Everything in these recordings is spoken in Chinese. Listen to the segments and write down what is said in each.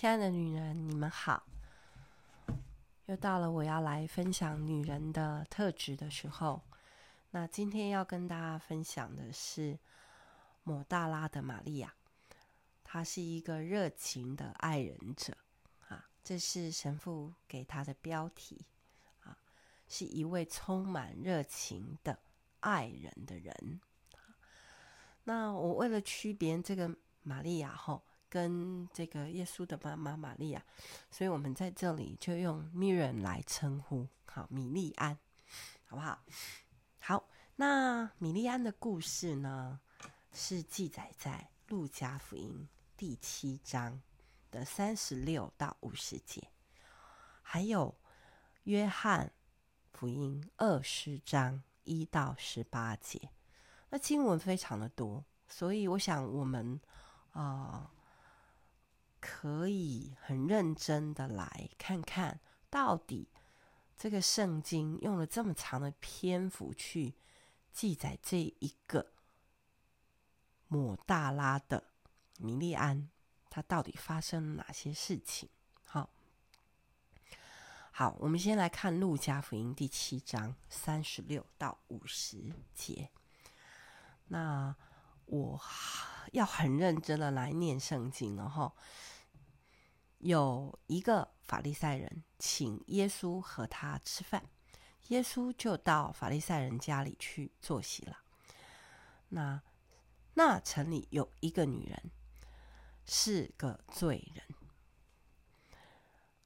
亲爱的女人，你们好！又到了我要来分享女人的特质的时候。那今天要跟大家分享的是抹大拉的玛利亚，她是一个热情的爱人者啊，这是神父给她的标题啊，是一位充满热情的爱人的人。那我为了区别这个玛利亚后。跟这个耶稣的妈妈玛利亚，所以我们在这里就用 Miriam 来称呼，好，米利安，好不好？好，那米利安的故事呢，是记载在路加福音第七章的三十六到五十节，还有约翰福音二十章一到十八节。那经文非常的多，所以我想我们啊。可以很认真的来看看到底这个圣经用了这么长的篇幅去记载这一个抹大拉的米利安，他到底发生了哪些事情？好，好，我们先来看路加福音第七章三十六到五十节。那我要很认真的来念圣经了哈。有一个法利赛人请耶稣和他吃饭，耶稣就到法利赛人家里去坐席了。那那城里有一个女人，是个罪人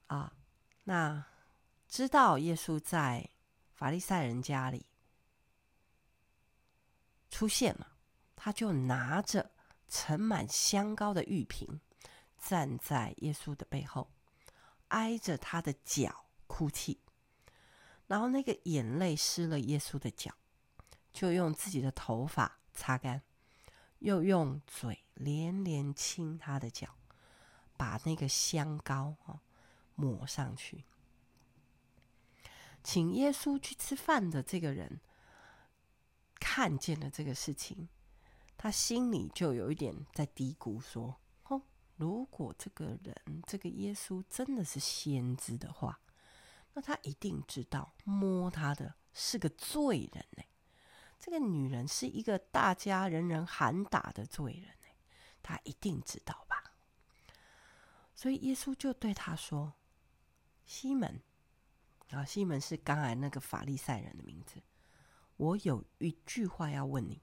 啊。那知道耶稣在法利赛人家里出现了，他就拿着盛满香膏的玉瓶。站在耶稣的背后，挨着他的脚哭泣，然后那个眼泪湿了耶稣的脚，就用自己的头发擦干，又用嘴连连亲他的脚，把那个香膏啊抹上去。请耶稣去吃饭的这个人看见了这个事情，他心里就有一点在嘀咕说。如果这个人，这个耶稣真的是先知的话，那他一定知道摸他的是个罪人呢。这个女人是一个大家人人喊打的罪人呢，他一定知道吧？所以耶稣就对他说：“西门，啊，西门是刚才那个法利赛人的名字。我有一句话要问你。”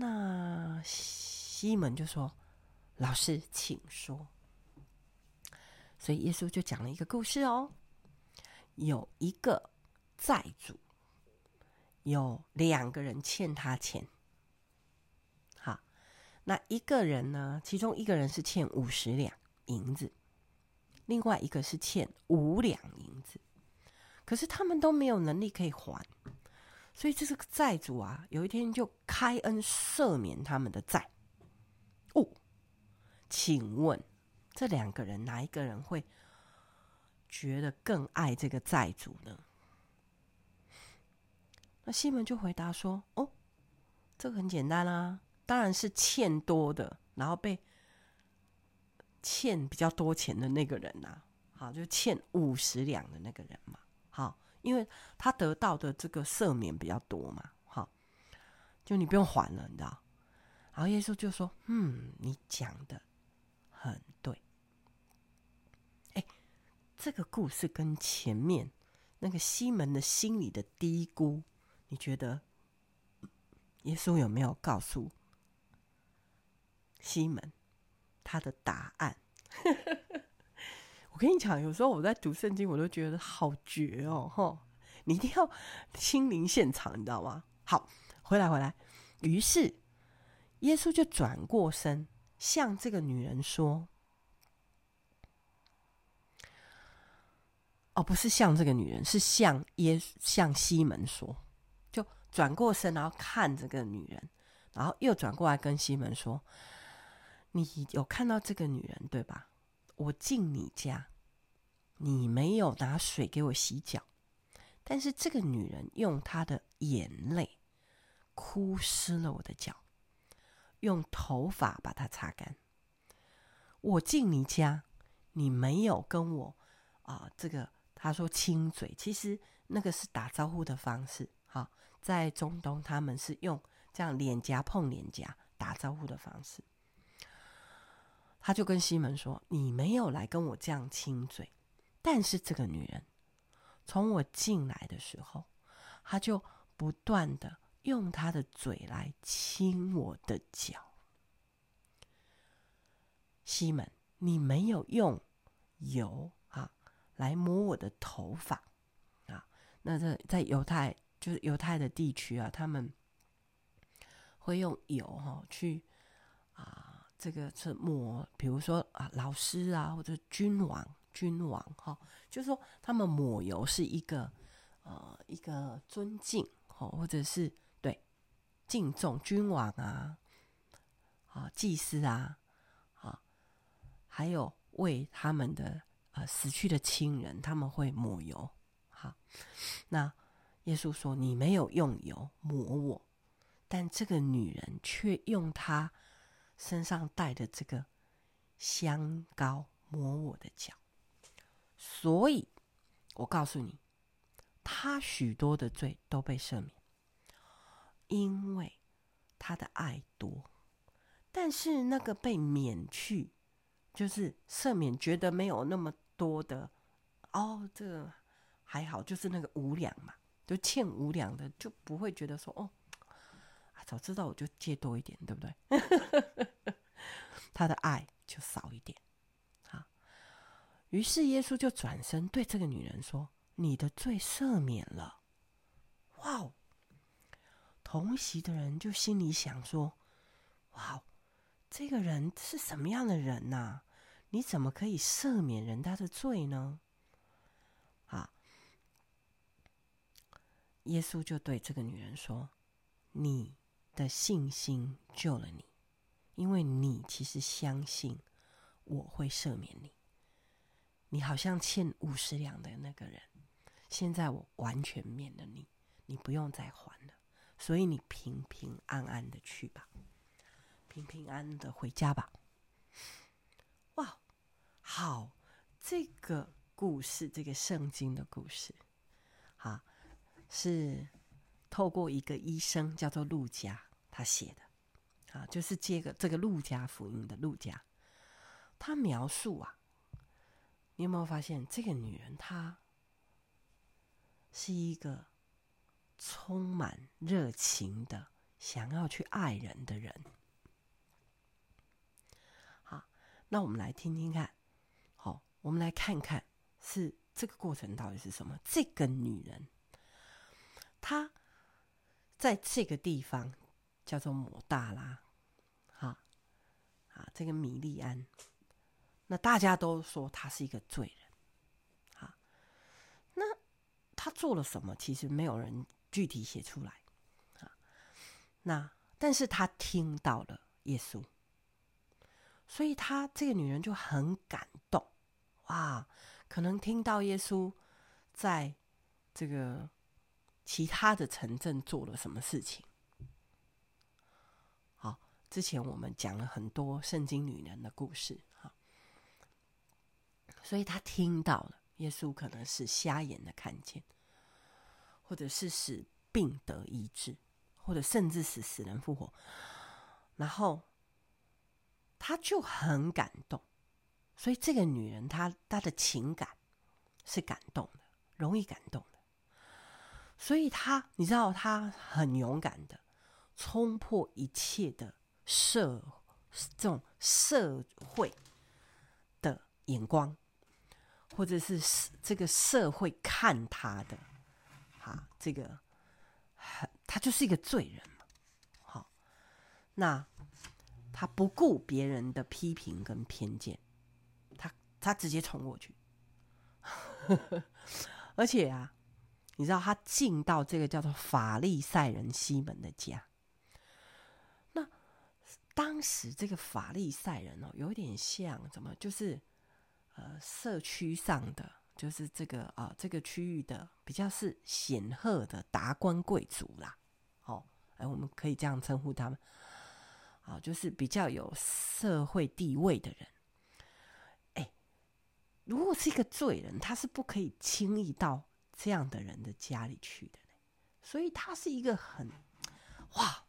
那西门就说：“老师，请说。”所以耶稣就讲了一个故事哦。有一个债主，有两个人欠他钱。好，那一个人呢？其中一个人是欠五十两银子，另外一个是欠五两银子。可是他们都没有能力可以还。所以这是个债主啊，有一天就开恩赦免他们的债。哦，请问这两个人哪一个人会觉得更爱这个债主呢？那西门就回答说：“哦，这个很简单啊，当然是欠多的，然后被欠比较多钱的那个人呐、啊。好，就欠五十两的那个人嘛。好。”因为他得到的这个赦免比较多嘛，好，就你不用还了，你知道？然后耶稣就说：“嗯，你讲的很对。”哎，这个故事跟前面那个西门的心里的嘀咕，你觉得耶稣有没有告诉西门他的答案？我跟你讲，有时候我在读圣经，我都觉得好绝哦！吼，你一定要亲临现场，你知道吗？好，回来回来。于是耶稣就转过身，向这个女人说：“哦，不是向这个女人，是向耶向西门说。就转过身，然后看这个女人，然后又转过来跟西门说：‘你有看到这个女人，对吧？’”我进你家，你没有拿水给我洗脚，但是这个女人用她的眼泪哭湿了我的脚，用头发把它擦干。我进你家，你没有跟我啊、这个他说亲嘴，其实那个是打招呼的方式。哈，在中东他们是用这样脸颊碰脸颊打招呼的方式。他就跟西门说：“你没有来跟我这样亲嘴，但是这个女人从我进来的时候，她就不断的用她的嘴来亲我的脚。西门，你没有用油啊来抹我的头发啊？那这在犹太就是犹太的地区啊，他们会用油哈去啊。”这个是抹，比如说啊，老师啊，或者君王、君王哈，就是说他们抹油是一个呃一个尊敬哈，或者是对敬重君王啊啊祭司啊啊，还有为他们的呃死去的亲人，他们会抹油。好，那耶稣说：“你没有用油抹我，但这个女人却用她。”身上带的这个香膏抹我的脚，所以我告诉你，他许多的罪都被赦免，因为他的爱多。但是那个被免去，就是赦免，觉得没有那么多的哦，这个还好，就是那个五两嘛，就欠五两的，就不会觉得说哦。早知道我就借多一点，对不对？他的爱就少一点。于是耶稣就转身对这个女人说：“你的罪赦免了。”哇哦！同席的人就心里想说：“哇哦，这个人是什么样的人呐？你怎么可以赦免人家的罪呢？”啊！耶稣就对这个女人说：“你。”的信心救了你，因为你其实相信我会赦免你。你好像欠五十两的那个人，现在我完全免了你，你不用再还了。所以你平平安安的去吧，平平安安的回家吧。哇，好，这个故事，这个圣经的故事，啊，是。透过一个医生叫做路加，他写的啊，就是这个这个路加福音的路加，他描述啊，你有没有发现这个女人她是一个充满热情的想要去爱人的人？好，那我们来听听看，好，我们来看看是这个过程到底是什么？这个女人，她。在这个地方叫做抹大拉，哈啊，这个米利安，那大家都说他是一个罪人，啊，那他做了什么？其实没有人具体写出来，啊，那但是他听到了耶稣，所以他这个女人就很感动，哇，可能听到耶稣在这个。其他的城镇做了什么事情？好，之前我们讲了很多圣经女人的故事，所以他听到了耶稣可能是瞎眼的看见，或者是使病得医治，或者甚至使死人复活，然后他就很感动，所以这个女人她她的情感是感动的，容易感动的。所以他，你知道，他很勇敢的冲破一切的社这种社会的眼光，或者是这个社会看他的，哈，这个他就是一个罪人嘛，好，那他不顾别人的批评跟偏见，他他直接冲过去，而且啊。你知道他进到这个叫做法利赛人西门的家，那当时这个法利赛人哦，有点像怎么？就是呃，社区上的，就是这个啊、这个区域的比较是显赫的达官贵族啦。哦，哎，我们可以这样称呼他们，啊，就是比较有社会地位的人。哎如果是一个罪人，他是不可以轻易到这样的人的家里去的。所以他是一个很哇，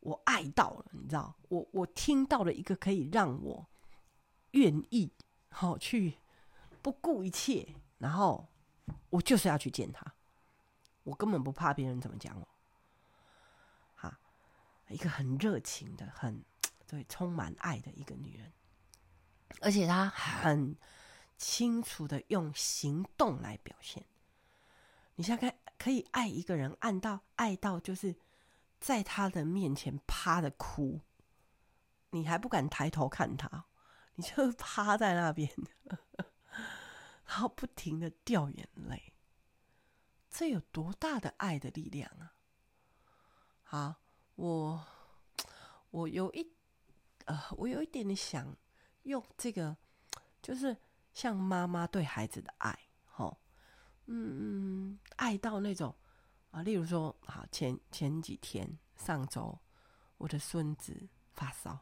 我爱到了，你知道，我我听到了一个可以让我愿意好去不顾一切，然后我就是要去见他，我根本不怕别人怎么讲我。哈，一个很热情的、很 对充满爱的一个女人，而且她很。清楚的用行动来表现。你现在可以爱一个人，爱到爱到就是在他的面前趴着哭，你还不敢抬头看他，你就 趴在那边，然后不停的掉眼泪。这有多大的爱的力量啊！好，我我有一呃，我有一点点想用这个，就是。像妈妈对孩子的爱，吼，嗯嗯，爱到那种啊，例如说，好前前几天上周，我的孙子发烧，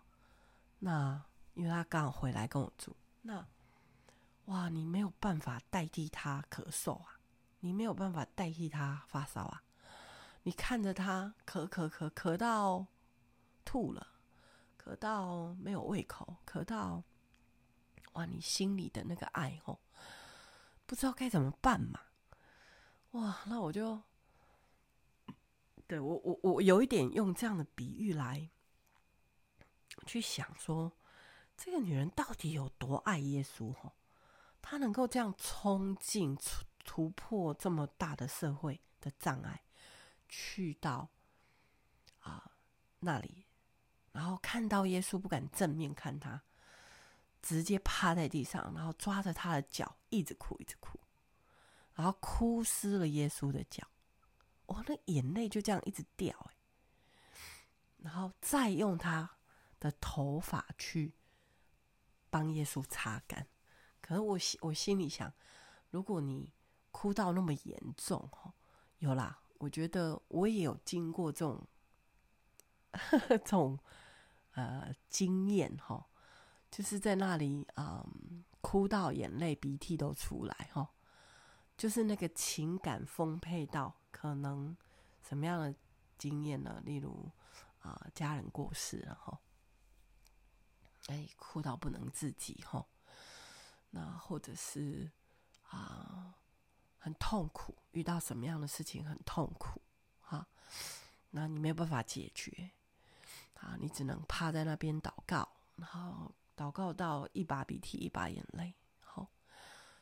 那因为他刚好回来跟我住，那哇，你没有办法代替他咳嗽啊，你没有办法代替他发烧啊，你看着他咳咳咳咳到吐了，咳到没有胃口，咳到。哇，你心里的那个爱哦，不知道该怎么办嘛？哇，那我就，对我我我有一点用这样的比喻来去想说，这个女人到底有多爱耶稣？哦，她能够这样冲进突突破这么大的社会的障碍，去到啊、那里，然后看到耶稣，不敢正面看他。直接趴在地上，然后抓着他的脚，一直哭，一直哭，然后哭湿了耶稣的脚。哦，那眼泪就这样一直掉，然后再用他的头发去帮耶稣擦干。可是我心我心里想，如果你哭到那么严重，哈，有啦，我觉得我也有经过这种 这种呃经验，哈。就是在那里，嗯，哭到眼泪鼻涕都出来，哈，就是那个情感丰沛到可能什么样的经验呢？例如啊，家人过世，然后哎，哭到不能自己，哈，那或者是啊，很痛苦，遇到什么样的事情很痛苦，哈，那你没有办法解决，啊，你只能趴在那边祷告，然后。祷告到一把鼻涕一把眼泪，好，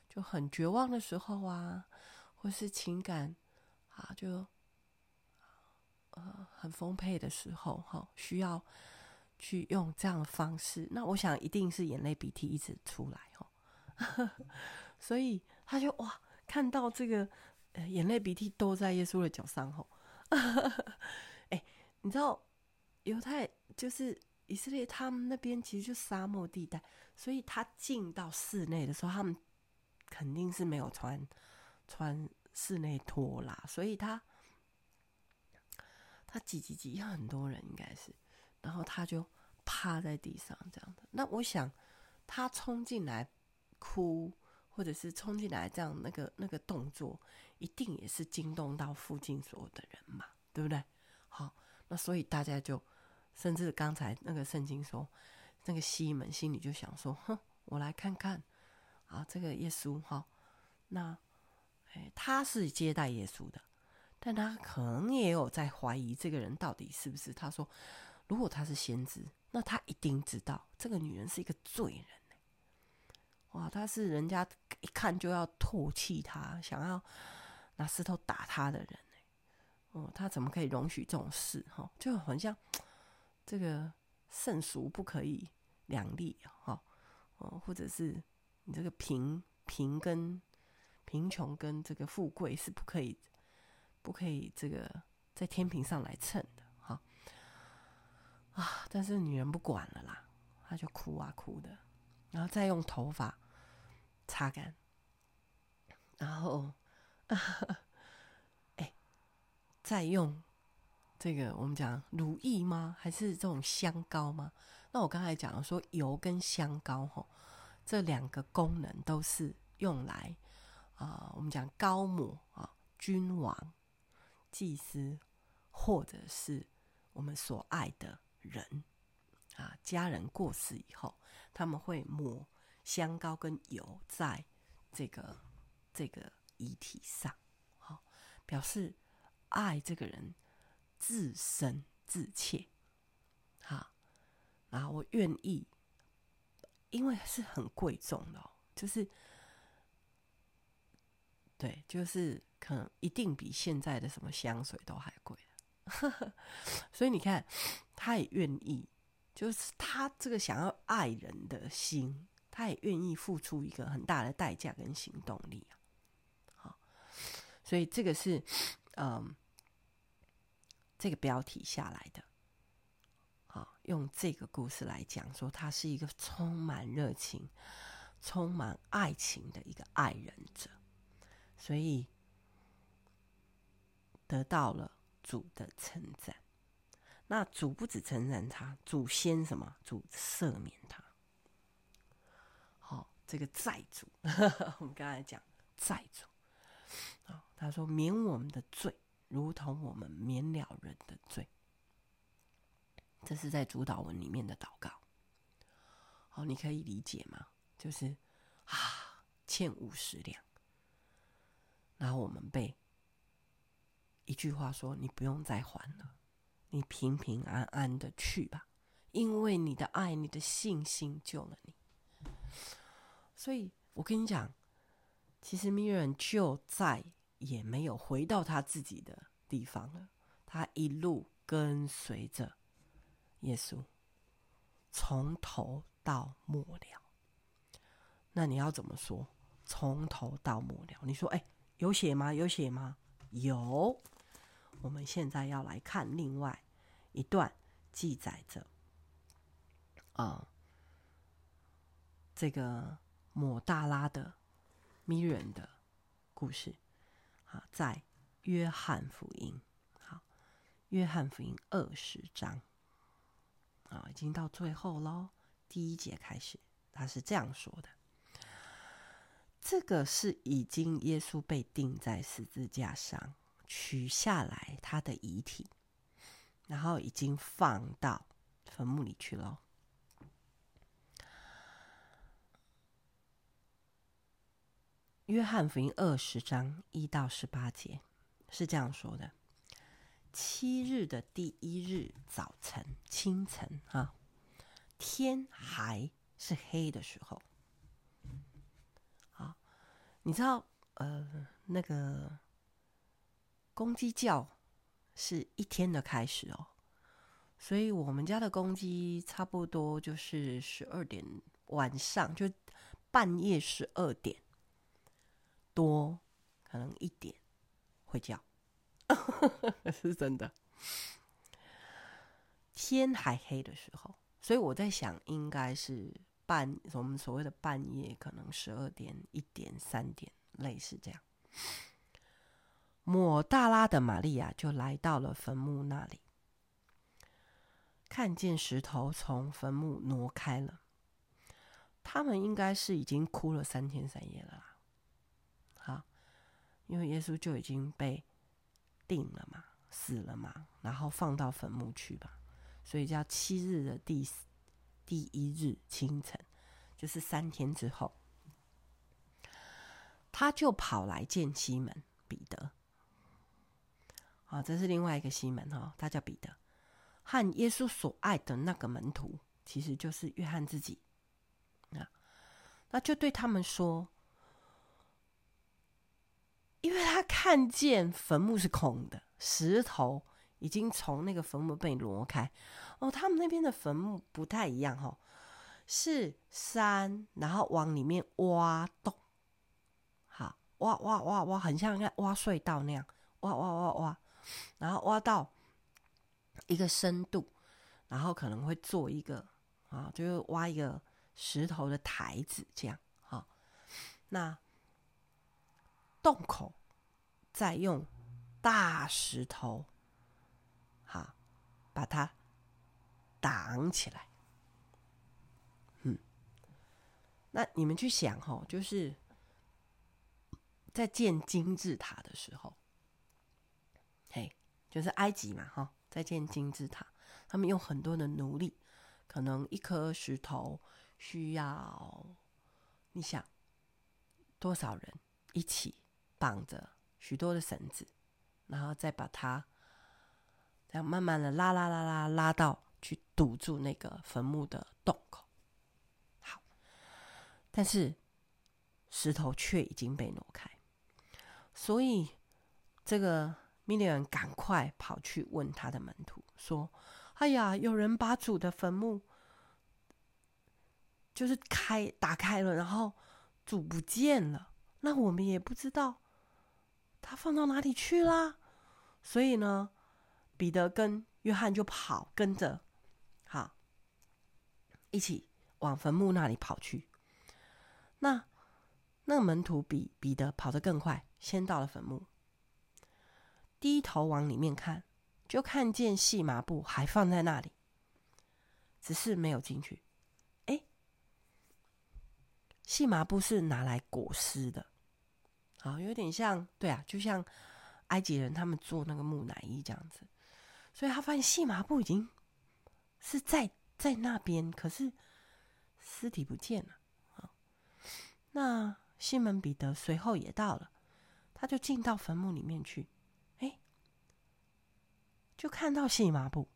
就很绝望的时候啊，或是情感啊，就呃很丰沛的时候，哈，需要去用这样的方式。那我想一定是眼泪鼻涕一直出来，哈，所以他就哇，看到这个眼泪鼻涕都在耶稣的脚上，吼，哎，你知道犹太就是。以色列他们那边其实就沙漠地带，所以他进到室内的时候，他们肯定是没有穿穿室内拖拉，所以他他挤挤挤很多人应该是，然后他就趴在地上这样的。那我想他冲进来哭，或者是冲进来这样那个那个动作，一定也是惊动到附近所有的人嘛，对不对？好，那所以大家就。甚至刚才那个圣经说，那个西门心里就想说：“哼，我来看看啊，这个耶稣哈，那哎，他是接待耶稣的，但他可能也有在怀疑这个人到底是不是。他说，如果他是先知，那他一定知道这个女人是一个罪人。哇，他是人家一看就要唾弃他，想要拿石头打他的人。哦，他怎么可以容许这种事？哈，就很像。”这个圣俗不可以两立哈，哦，或者是你这个贫贫跟贫穷跟这个富贵是不可以不可以这个在天平上来称啊！但是女人不管了啦，她就哭啊哭的，然后再用头发擦干，然后 哎，再用。这个我们讲乳液吗？还是这种香膏吗？那我刚才讲了说油跟香膏吼，这两个功能都是用来啊、我们讲高母啊，君王、祭司，或者是我们所爱的人啊，家人过世以后，他们会抹香膏跟油在这个这个遗体上，好、表示爱这个人至深至切，好、啊，我愿意。因为是很贵重的哦，就是，对，就是可能一定比现在的什么香水都还贵，所以你看，他也愿意，就是他这个想要爱人的心，他也愿意付出一个很大的代价跟行动力啊。好，所以这个是，嗯，这个标题下来的。好用这个故事来讲，说他是一个充满热情、充满爱情的一个爱人者，所以得到了主的称赞。那主不止称赞他，主先什么？主赦免他。好、这个债主，我们刚才讲债主。啊，他说免我们的罪，如同我们免了人的罪。这是在主祷文里面的祷告，好，你可以理解吗？就是啊，欠五十两，然后我们被一句话说：“你不用再还了，你平平安安的去吧，因为你的爱、你的信心救了你。”所以，我跟你讲，其实米人就再也没有回到他自己的地方了，他一路跟随着。耶稣从头到末了，那你要怎么说？从头到末了，你说，哎，有写吗？有写吗？有。我们现在要来看另外一段记载着啊、这个抹大拉的 Miriam 的故事啊，在约翰福音，好，约翰福音二十章。啊，已经到最后喽。第一节开始，他是这样说的：“这个是已经耶稣被钉在十字架上，取下来他的遗体，然后已经放到坟墓里去了。”约翰福音二十章一到十八节是这样说的。七日的第一日早晨，清晨啊，天还是黑的时候，啊，你知道呃，那个公鸡叫是一天的开始哦，所以我们家的公鸡差不多就是十二点晚上，就半夜十二点多，可能一点会叫。是真的，天还黑的时候，所以我在想，应该是半我们所谓的半夜，可能十二点、一点、三点，类似这样。抹大拉的玛利亚就来到了坟墓那里，看见石头从坟墓挪开了，他们应该是已经哭了三天三夜了啦。好，因为耶稣就已经被。定了嘛，死了嘛，然后放到坟墓去吧，所以叫七日的第第一日清晨，就是三天之后，他就跑来见西门彼得。啊，这是另外一个西门哈，他叫彼得，和耶稣所爱的那个门徒，其实就是约翰自己。啊，那就对他们说。因为他看见坟墓是空的，石头已经从那个坟墓被挪开。哦，他们那边的坟墓不太一样哈、哦，是山，然后往里面挖洞，好，挖挖挖挖，很像在挖隧道那样，挖挖挖挖，然后挖到一个深度，然后可能会做一个啊，就是挖一个石头的台子这样，啊，那。洞口再用大石头，好，把它挡起来。嗯，那你们去想哦，就是在建金字塔的时候，就是埃及嘛，哈，在建金字塔，他们用很多的奴隶，可能一颗石头需要，你想多少人一起绑着许多的绳子，然后再把它这样慢慢的拉拉拉拉拉到去堵住那个坟墓的洞口。好，但是石头却已经被挪开。所以，这个米利暗赶快跑去问他的门徒说：“哎呀，有人把主的坟墓就是开打开了，然后主不见了，那我们也不知道他放到哪里去啦。”所以呢，彼得跟约翰就跑跟着，好，一起往坟墓那里跑去。那那个门徒比彼得跑得更快。先到了坟墓，低头往里面看，就看见细麻布还放在那里，只是没有进去。哎，细麻布是拿来裹尸的，好，有点像，对啊，就像埃及人他们做那个木乃伊这样子。所以他发现细麻布已经是在在那边，可是尸体不见了。啊，那西门彼得随后也到了。他就进到坟墓里面去，就看到细麻布，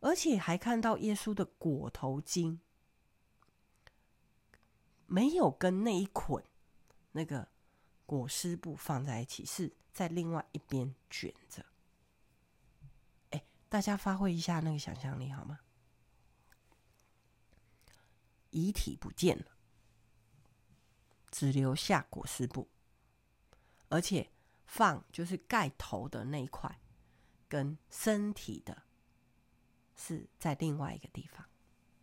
而且还看到耶稣的裹头巾，没有跟那一捆那个裹尸布放在一起，是在另外一边卷着。哎，大家发挥一下那个想象力好吗？遗体不见了，只留下裹尸布。而且放就是盖头的那一块，跟身体的是在另外一个地方，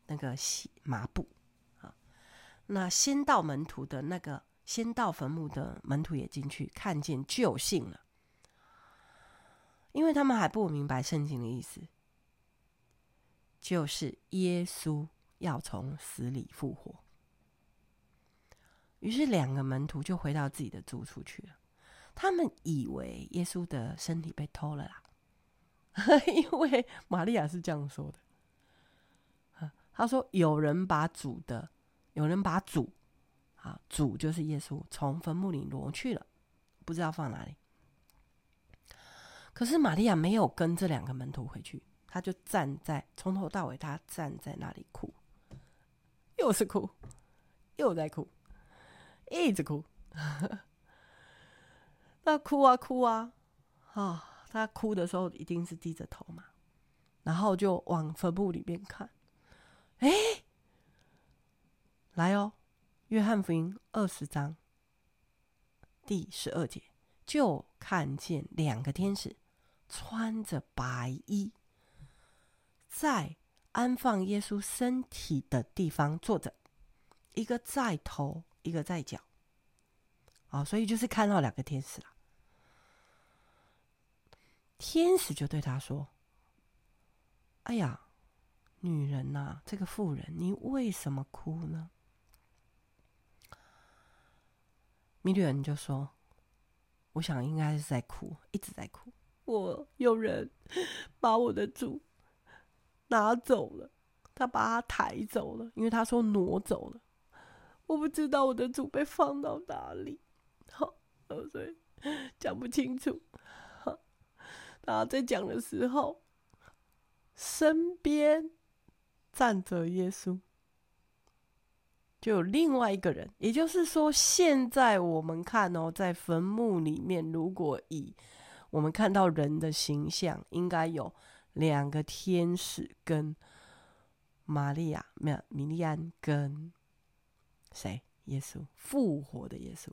那个细麻布啊。那先到门徒的那个先到坟墓的门徒也进去，看见就信了，因为他们还不明白圣经的意思，就是耶稣要从死里复活。于是两个门徒就回到自己的住处去了。他们以为耶稣的身体被偷了啦，因为玛利亚是这样说的。他说：“有人把主的，有人把主，啊，主就是耶稣，从坟墓里挪去了，不知道放哪里。”可是玛利亚没有跟这两个门徒回去，他就站在从头到尾，他站在那里哭，又是哭，又在哭，一直哭。那哭啊哭啊，啊、他哭的时候一定是低着头嘛，然后就往坟墓里面看。哎，来哦，《约翰福音》二十章第十二节，就看见两个天使穿着白衣，在安放耶稣身体的地方坐着，一个在头，一个在脚。啊、哦，所以就是看到两个天使了。天使就对他说：“哎呀，女人呐、这个妇人，你为什么哭呢？”米利人就说：“我想应该是在哭，一直在哭。我有人把我的主拿走了，他把他抬走了，因为他说挪走了。我不知道我的主被放到哪里，好，所以讲不清楚。”然后在讲的时候，身边站着耶稣，就有另外一个人。也就是说，现在我们看哦，在坟墓里面，如果以我们看到人的形象，应该有两个天使跟玛利亚，没有米利安跟谁？耶稣复活的耶稣。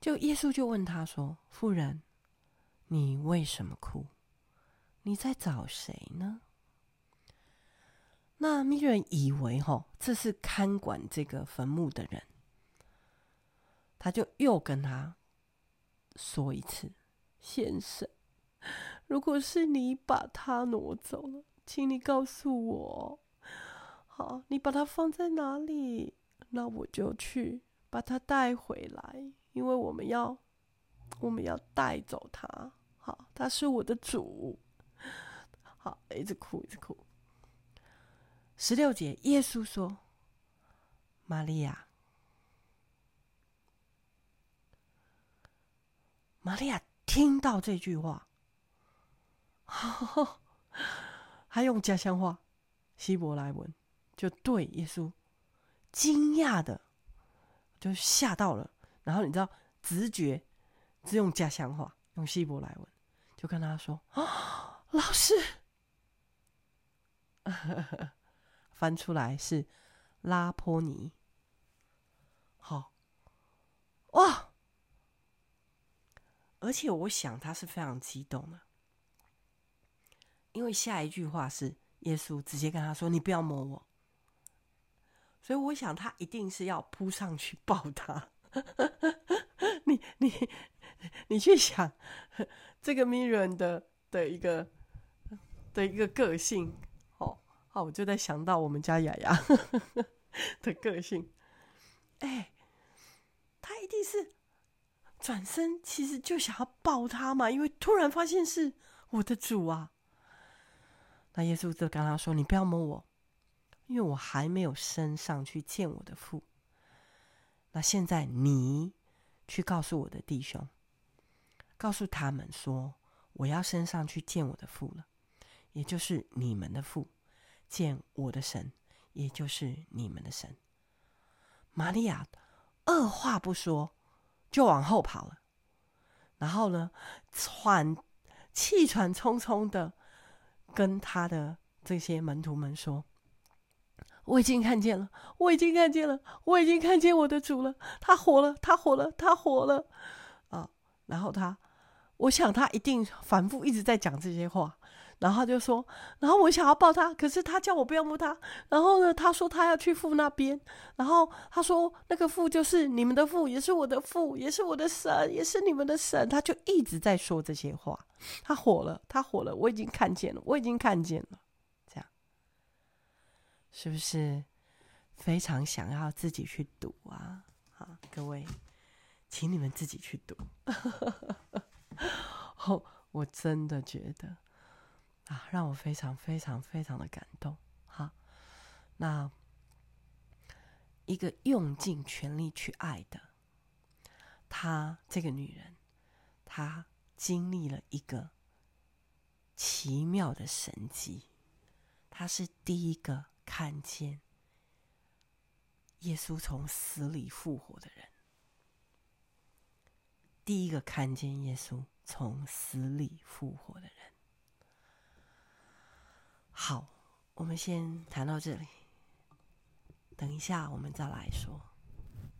就耶稣就问他说：“妇人，你为什么哭？你在找谁呢？”那米利暗以为哈，这是看管这个坟墓的人，他就又跟他说一次：“先生，如果是你把他挪走了，请你告诉我，好，你把他放在哪里，那我就去把他带回来，因为我们要我们要带走他。好，他是我的主。好，一直哭，一直哭。十六节，耶稣说：“玛利亚。”玛利亚听到这句话，还用家乡话、希伯来文，就对耶稣惊讶的就吓到了。然后你知道，直觉只用家乡话，用希伯来文，就跟他说：“啊，老师。”翻出来是拉波尼。好，哇！而且我想他是非常激动的，因为下一句话是耶稣直接跟他说：“你不要摸我。”所以我想他一定是要扑上去抱他。你你你去想这个 Miriam 的的一个的一个个性，哦，好，我就在想到我们家雅雅的个性，哎，他一定是。转身其实就想要抱他嘛，因为突然发现是我的主啊。那耶稣就跟他说：“你不要摸我，因为我还没有升上去见我的父。那现在你去告诉我的弟兄，告诉他们说，我要升上去见我的父了，也就是你们的父，见我的神，也就是你们的神。”玛利亚二话不说。就往后跑了，然后呢，喘气喘冲冲的跟他的这些门徒们说：“我已经看见了，我已经看见了，我已经看见我的主了，他活了，他活了，他活了。”啊，然后他，我想他一定反复一直在讲这些话。然后他就说，然后我想要抱他，可是他叫我不要摸他。然后呢，他说他要去父那边。然后他说那个父就是你们的父，也是我的父，也是我的神，也是你们的神。他就一直在说这些话。他火了，他火了，我已经看见了，我已经看见了。是不是非常想要自己去读啊？好，各位，请你们自己去读。哦，我真的觉得。啊，让我非常非常非常的感动。好，那一个用尽全力去爱的，她这个女人，她经历了一个奇妙的神迹。她是第一个看见耶稣从死里复活的人，第一个看见耶稣从死里复活的人。好，我们先谈到这里。等一下，我们再来说。